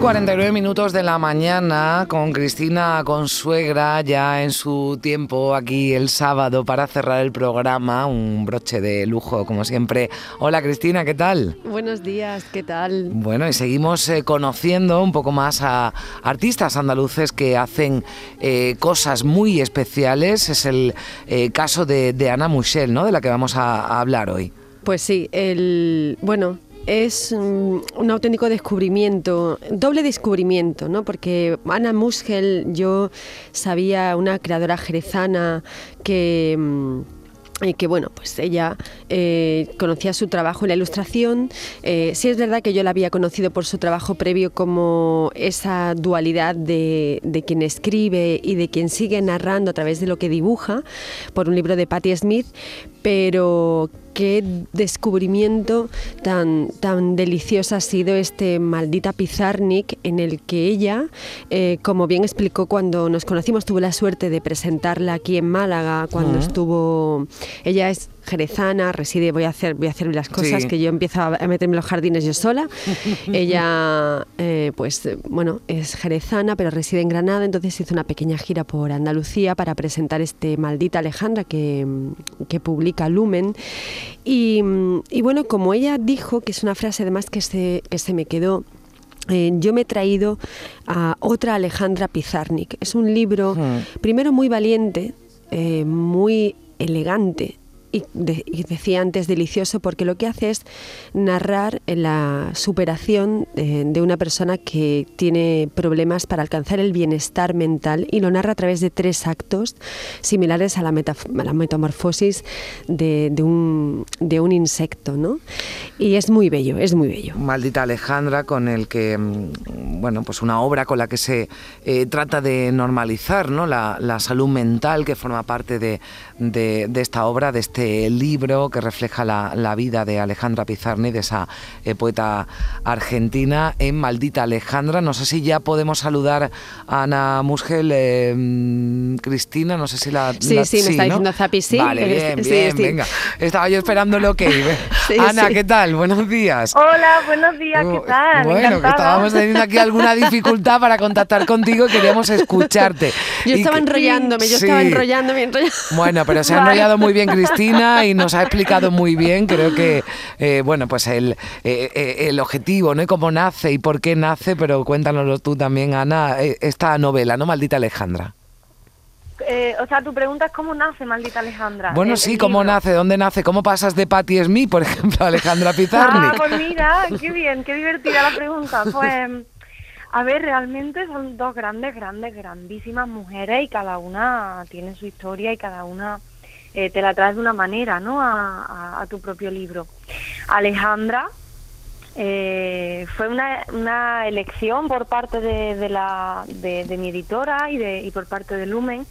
49 minutos de la mañana con Cristina Consuegra ya en su tiempo aquí el sábado para cerrar el programa, un broche de lujo como siempre. Hola Cristina, ¿qué tal? Buenos días, ¿qué tal? Bueno, y seguimos eh, conociendo un poco más a artistas andaluces que hacen eh, cosas muy especiales. Es el eh, caso de, de Ana Muschel, ¿no? De la que vamos a, a hablar hoy. Pues sí, el bueno, es mm, un auténtico descubrimiento, doble descubrimiento, ¿no? Porque Ana Muschel, yo sabía una creadora jerezana que mm, y que bueno, pues ella eh, conocía su trabajo en la ilustración. Eh, sí es verdad que yo la había conocido por su trabajo previo como esa dualidad de, de quien escribe y de quien sigue narrando a través de lo que dibuja, por un libro de Patti Smith, pero qué descubrimiento tan, tan delicioso ha sido este maldita Pizarnik en el que ella, eh, como bien explicó cuando nos conocimos, tuve la suerte de presentarla aquí en Málaga cuando estuvo, ella es jerezana, reside, voy a hacer, voy a hacer las cosas Sí. que yo empiezo a meterme en los jardines yo sola. ella, eh, pues eh, bueno, es jerezana, pero reside en Granada, entonces hizo una pequeña gira por Andalucía para presentar este maldita Alejandra que, mm, que publica Lumen. Y, mm, y bueno, como ella dijo, que es una frase además que se, que se me quedó. eh, yo me he traído a otra Alejandra Pizarnik. Es un libro, Hmm. primero muy valiente, eh, muy elegante y, de- y decía antes delicioso porque lo que hace es narrar la superación de una persona que tiene problemas para alcanzar el bienestar mental y lo narra a través de tres actos similares a la, metamorfosis de, un, de un insecto, ¿no? Y es muy bello, es muy bello. Maldita Alejandra, con el que, mm, bueno, pues una obra con la que se eh, trata de normalizar ¿no? la, la salud mental que forma parte de- de esta obra, de este libro que refleja la, la vida de Alejandra Pizarni, de esa eh, poeta argentina, en Maldita Alejandra. No sé si ya podemos saludar a Ana Musgel, eh, mm, Cristina, no sé si la... Sí, la- sí, me está ¿no? diciendo Zapi, sí. Vale, bien, sí, bien, sí. venga. Estaba yo esperando lo que iba. Sí, Ana, sí. ¿qué tal? Buenos días. Hola, buenos días, ¿qué Uh, tal? Bueno, que estábamos teniendo aquí alguna dificultad para contactar contigo y queríamos escucharte. Yo Y estaba que- enrollándome, yo Sí. estaba enrollándome, enrollándome. Bueno, pero se ha enrollado muy bien Cristina y nos ha explicado muy bien, creo que, eh, bueno, pues el, eh, eh, el objetivo, ¿no? Y cómo nace y por qué nace, pero cuéntanoslo tú también, Ana, eh, esta novela, ¿no? Maldita Alejandra. Eh, o sea, tu pregunta es cómo nace Maldita Alejandra. Bueno, el- sí, el ¿cómo nace? ¿Dónde nace? ¿Cómo pasas de Patti Smith, por ejemplo, a Alejandra Ah, Pizarnik? pues mira, qué bien, qué divertida la pregunta. Pues, a ver, realmente son dos grandes, grandes, grandísimas mujeres y cada una tiene su historia y cada una eh, te la traes de una manera, ¿no? A, tu propio libro. Alejandra eh, fue una, una elección por parte de, la, de mi editora y, de, y por parte de Lumen,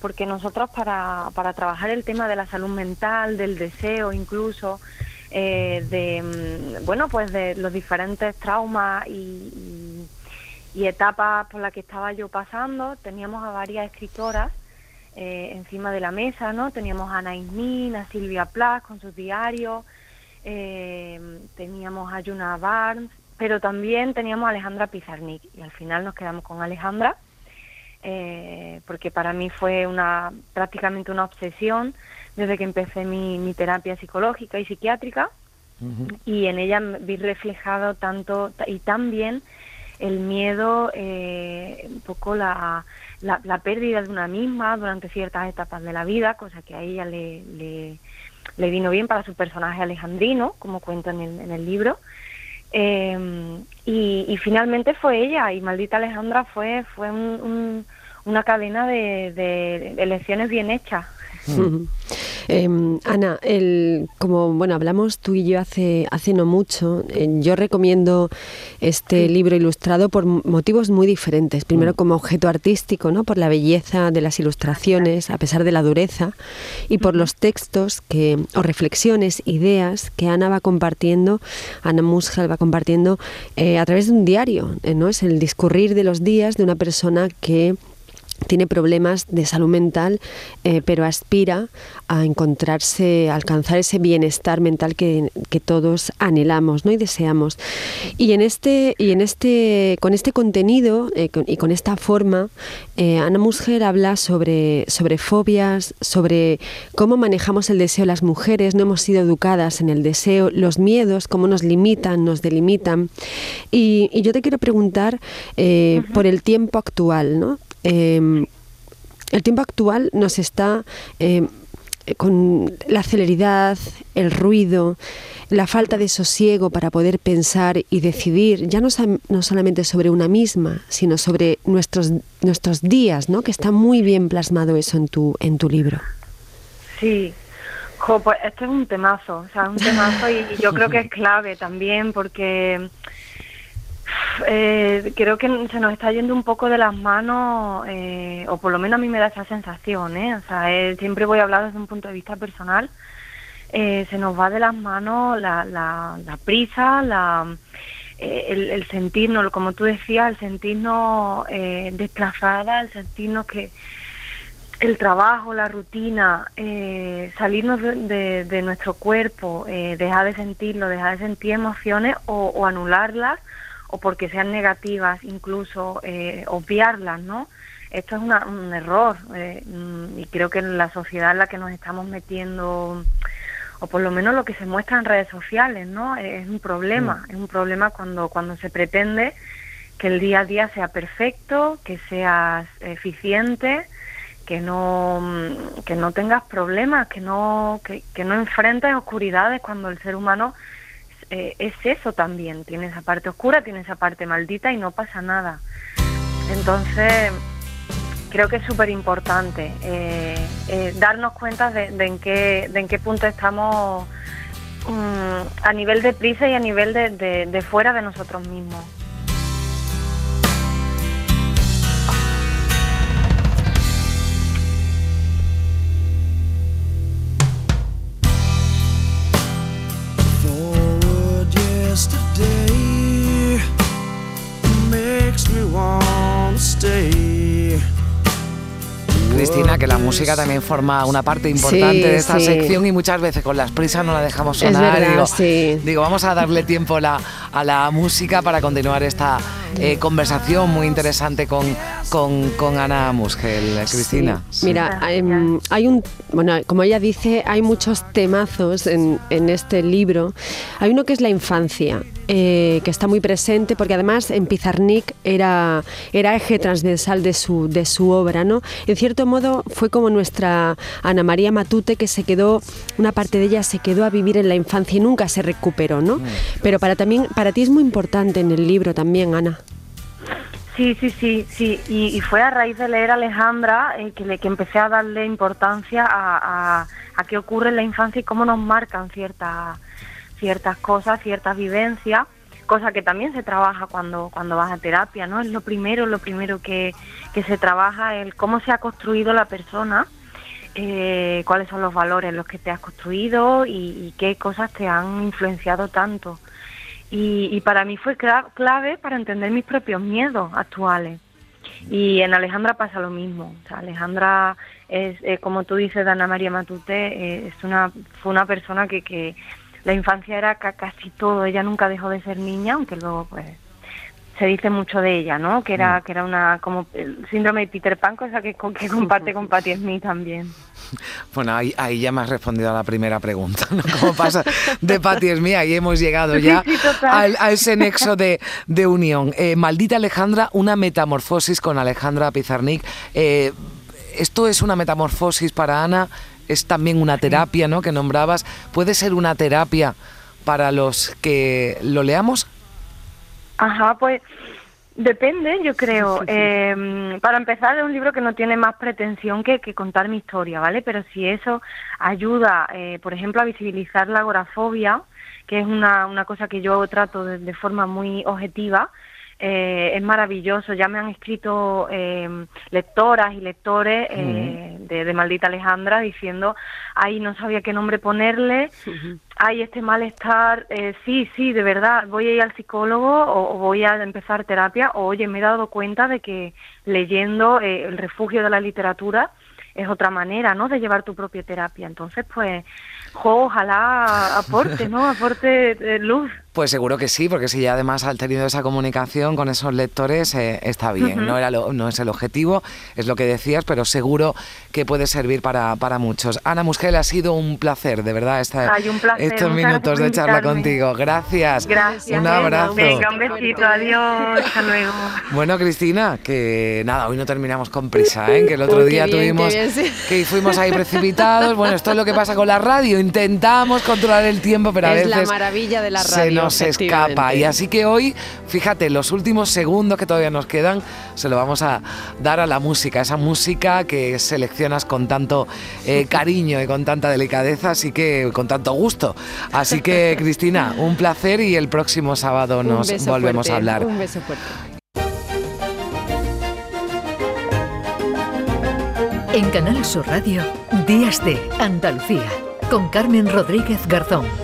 porque nosotros para, para trabajar el tema de la salud mental, del deseo incluso, eh, de, mm, bueno, pues de los diferentes traumas y, y- y etapas por las que estaba yo pasando, teníamos a varias escritoras eh, encima de la mesa, ¿no? Teníamos a Ana a Silvia Plath con sus diarios, eh, teníamos a Yuna Barnes, pero también teníamos a Alejandra Pizarnik y al final nos quedamos con Alejandra eh, porque para mí fue una prácticamente una obsesión desde que empecé mi, mi terapia psicológica y psiquiátrica y en ella me vi reflejado tanto ta- y también el miedo, eh, un poco la, la, la pérdida de una misma durante ciertas etapas de la vida, cosa que a ella le, le, le vino bien para su personaje alejandrino, como cuento en el, en el libro. Eh, y, y finalmente fue ella, y Maldita Alejandra fue, fue un- un- una cadena de, de elecciones bien hechas. Em, Ana, el, como bueno hablamos tú y yo hace hace no mucho, eh, yo recomiendo este libro ilustrado por motivos muy diferentes. Primero Mm. como objeto artístico, ¿no? Por la belleza de las ilustraciones, a pesar de la dureza, y por los textos que o reflexiones, ideas que Ana va compartiendo, Ana Musgel va compartiendo eh, a través de un diario, eh, ¿no? Es el discurrir de los días de una persona que tiene problemas de salud mental, eh, pero aspira a encontrarse, a alcanzar ese bienestar mental que, que todos anhelamos ¿no? y deseamos. Y en este, y en este, con este contenido eh, con- y con esta forma, eh, Ana Musger habla sobre, sobre fobias, sobre cómo manejamos el deseo las mujeres, no hemos sido educadas en el deseo, los miedos, cómo nos limitan, nos delimitan. Y, y yo te quiero preguntar por el tiempo actual, ¿no? Eh, el tiempo actual nos está eh, con la celeridad, el ruido, la falta de sosiego para poder pensar y decidir, ya no, no solamente sobre una misma, sino sobre nuestros, nuestros días, ¿no? que está muy bien plasmado eso en tu, en tu libro. Sí, Jo, este es un temazo, o sea, un temazo y yo creo que es clave también porque eh, creo que se nos está yendo un poco de las manos, eh, o por lo menos a mí me da esa sensación, ¿eh? O sea, eh, siempre voy a hablar desde un punto de vista personal, eh, se nos va de las manos la, la, la prisa, la, eh, el, el sentirnos, como tú decías, el sentirnos eh, desplazada, el sentirnos que el trabajo, la rutina, salirnos de, nuestro cuerpo, dejar de sentirlo, dejar de sentir emociones o, o anularlas o porque sean negativas, incluso eh, obviarlas, ¿no? Esto es una- un error eh, mm, y creo que en la sociedad en la que nos estamos metiendo, o por lo menos lo que se muestra en redes sociales, ¿no? Es un problema, es un problema cuando, cuando se pretende que el día a día sea perfecto, que seas eficiente, que no mm, que no tengas problemas, que no que, que no enfrentes oscuridades cuando el ser humano eh, es eso también, tiene esa parte oscura, tiene esa parte maldita y no pasa nada. Entonces creo que es súper importante eh, eh, darnos cuenta de, en qué de en qué punto estamos mm, a nivel de prisa y a nivel de- de fuera de nosotros mismos. Stay. Cristina, que la música también forma una parte importante Sí, de esta sí. sección y muchas veces con las prisas no la dejamos Es sonar. verdad, digo, sí. digo, vamos a darle tiempo la- a la música para continuar esta eh, conversación muy interesante con, con, con Ana Musgel, Cristina. Sí. Mira, Gracias. em, hay un, bueno, como ella dice, hay muchos temazos en, en este libro. Hay uno que es la infancia, eh, que está muy presente, porque además en Pizarnik era, era eje transversal de su, de su obra, ¿no? En cierto modo fue como nuestra Ana María Matute, que se quedó, una parte de ella se quedó a vivir en la infancia y nunca se recuperó, ¿no? Pero para, también, para ti es muy importante en el libro también, Ana. Sí, sí, sí, sí. Y, y fue a raíz de leer a Alejandra eh, que, le, que empecé a darle importancia a, a, a qué ocurre en la infancia y cómo nos marcan ciertas ciertas cosas, ciertas vivencias, cosa que también se trabaja cuando, cuando vas a terapia, ¿no? Es lo primero, lo primero que, se trabaja, el cómo se ha construido la persona, eh, cuáles son los valores los que te has construido y, y qué cosas te han influenciado tanto. Y, y para mí fue cla- clave para entender mis propios miedos actuales. Y en Alejandra pasa lo mismo. O sea, Alejandra es, eh, como tú dices, de Ana María Matute, eh, es una, fue una persona que, que la infancia era ca- casi todo. Ella nunca dejó de ser niña, aunque luego pues se dice mucho de ella, ¿no? Que era, que era una como el síndrome de Peter Pan, cosa que, que comparte con Patti Smith también. Bueno, ahí, ahí ya me has respondido a la primera pregunta, ¿no? ¿Cómo pasa de Patti mía? Ahí hemos llegado ya Sí, sí, total. al- a, ese nexo de, de unión. Eh, Maldita Alejandra, una metamorfosis con Alejandra Pizarnik. Eh, esto es una metamorfosis para Ana, es también una terapia, ¿no? Que nombrabas. ¿Puede ser una terapia para los que lo leamos? Ajá, pues Depende, yo creo. Eh, para empezar, es un libro que no tiene más pretensión que, que contar mi historia, ¿vale? Pero si eso ayuda, eh, por ejemplo, a visibilizar la agorafobia, que es una, una cosa que yo trato de, de forma muy objetiva, eh, es maravilloso. Ya me han escrito eh, lectoras y lectores eh, de, de Maldita Alejandra diciendo, ay, no sabía qué nombre ponerle, ay, este malestar, eh, sí, sí, de verdad, voy a ir al psicólogo o, o voy a empezar terapia, o oye, me he dado cuenta de que leyendo eh, El refugio de la literatura es otra manera, ¿no?, de llevar tu propia terapia. Entonces, pues, jo, ojalá aporte, ¿no?, aporte eh, luz. Pues seguro que sí, porque si ya además has tenido esa comunicación con esos lectores, eh, está bien. no, era lo- no es el objetivo, es lo que decías, pero seguro que puede servir para, para muchos. Ana Musgel, ha sido un placer, de verdad, esta- Ay, un placer, estos minutos de charla contigo. Gracias. Gracias. Un abrazo. Venga, un besito, adiós, hasta luego. Bueno, Cristina, que nada, hoy no terminamos con prisa, ¿eh? que el otro Uy, día bien, tuvimos bien, que fuimos ahí precipitados. Bueno, esto es lo que pasa con la radio. Intentamos controlar el tiempo, pero a Es la veces maravilla de la radio, nos escapa. Y así que hoy, fíjate, los últimos segundos que todavía nos quedan, se lo vamos a dar a la música, esa música que seleccionas con tanto eh, cariño y con tanta delicadeza, así que con tanto gusto. Así que, Cristina, un placer y el próximo sábado nos volvemos a hablar. Un beso fuerte. En Canal Sur Radio, Días de Andalucía, con Carmen Rodríguez Garzón.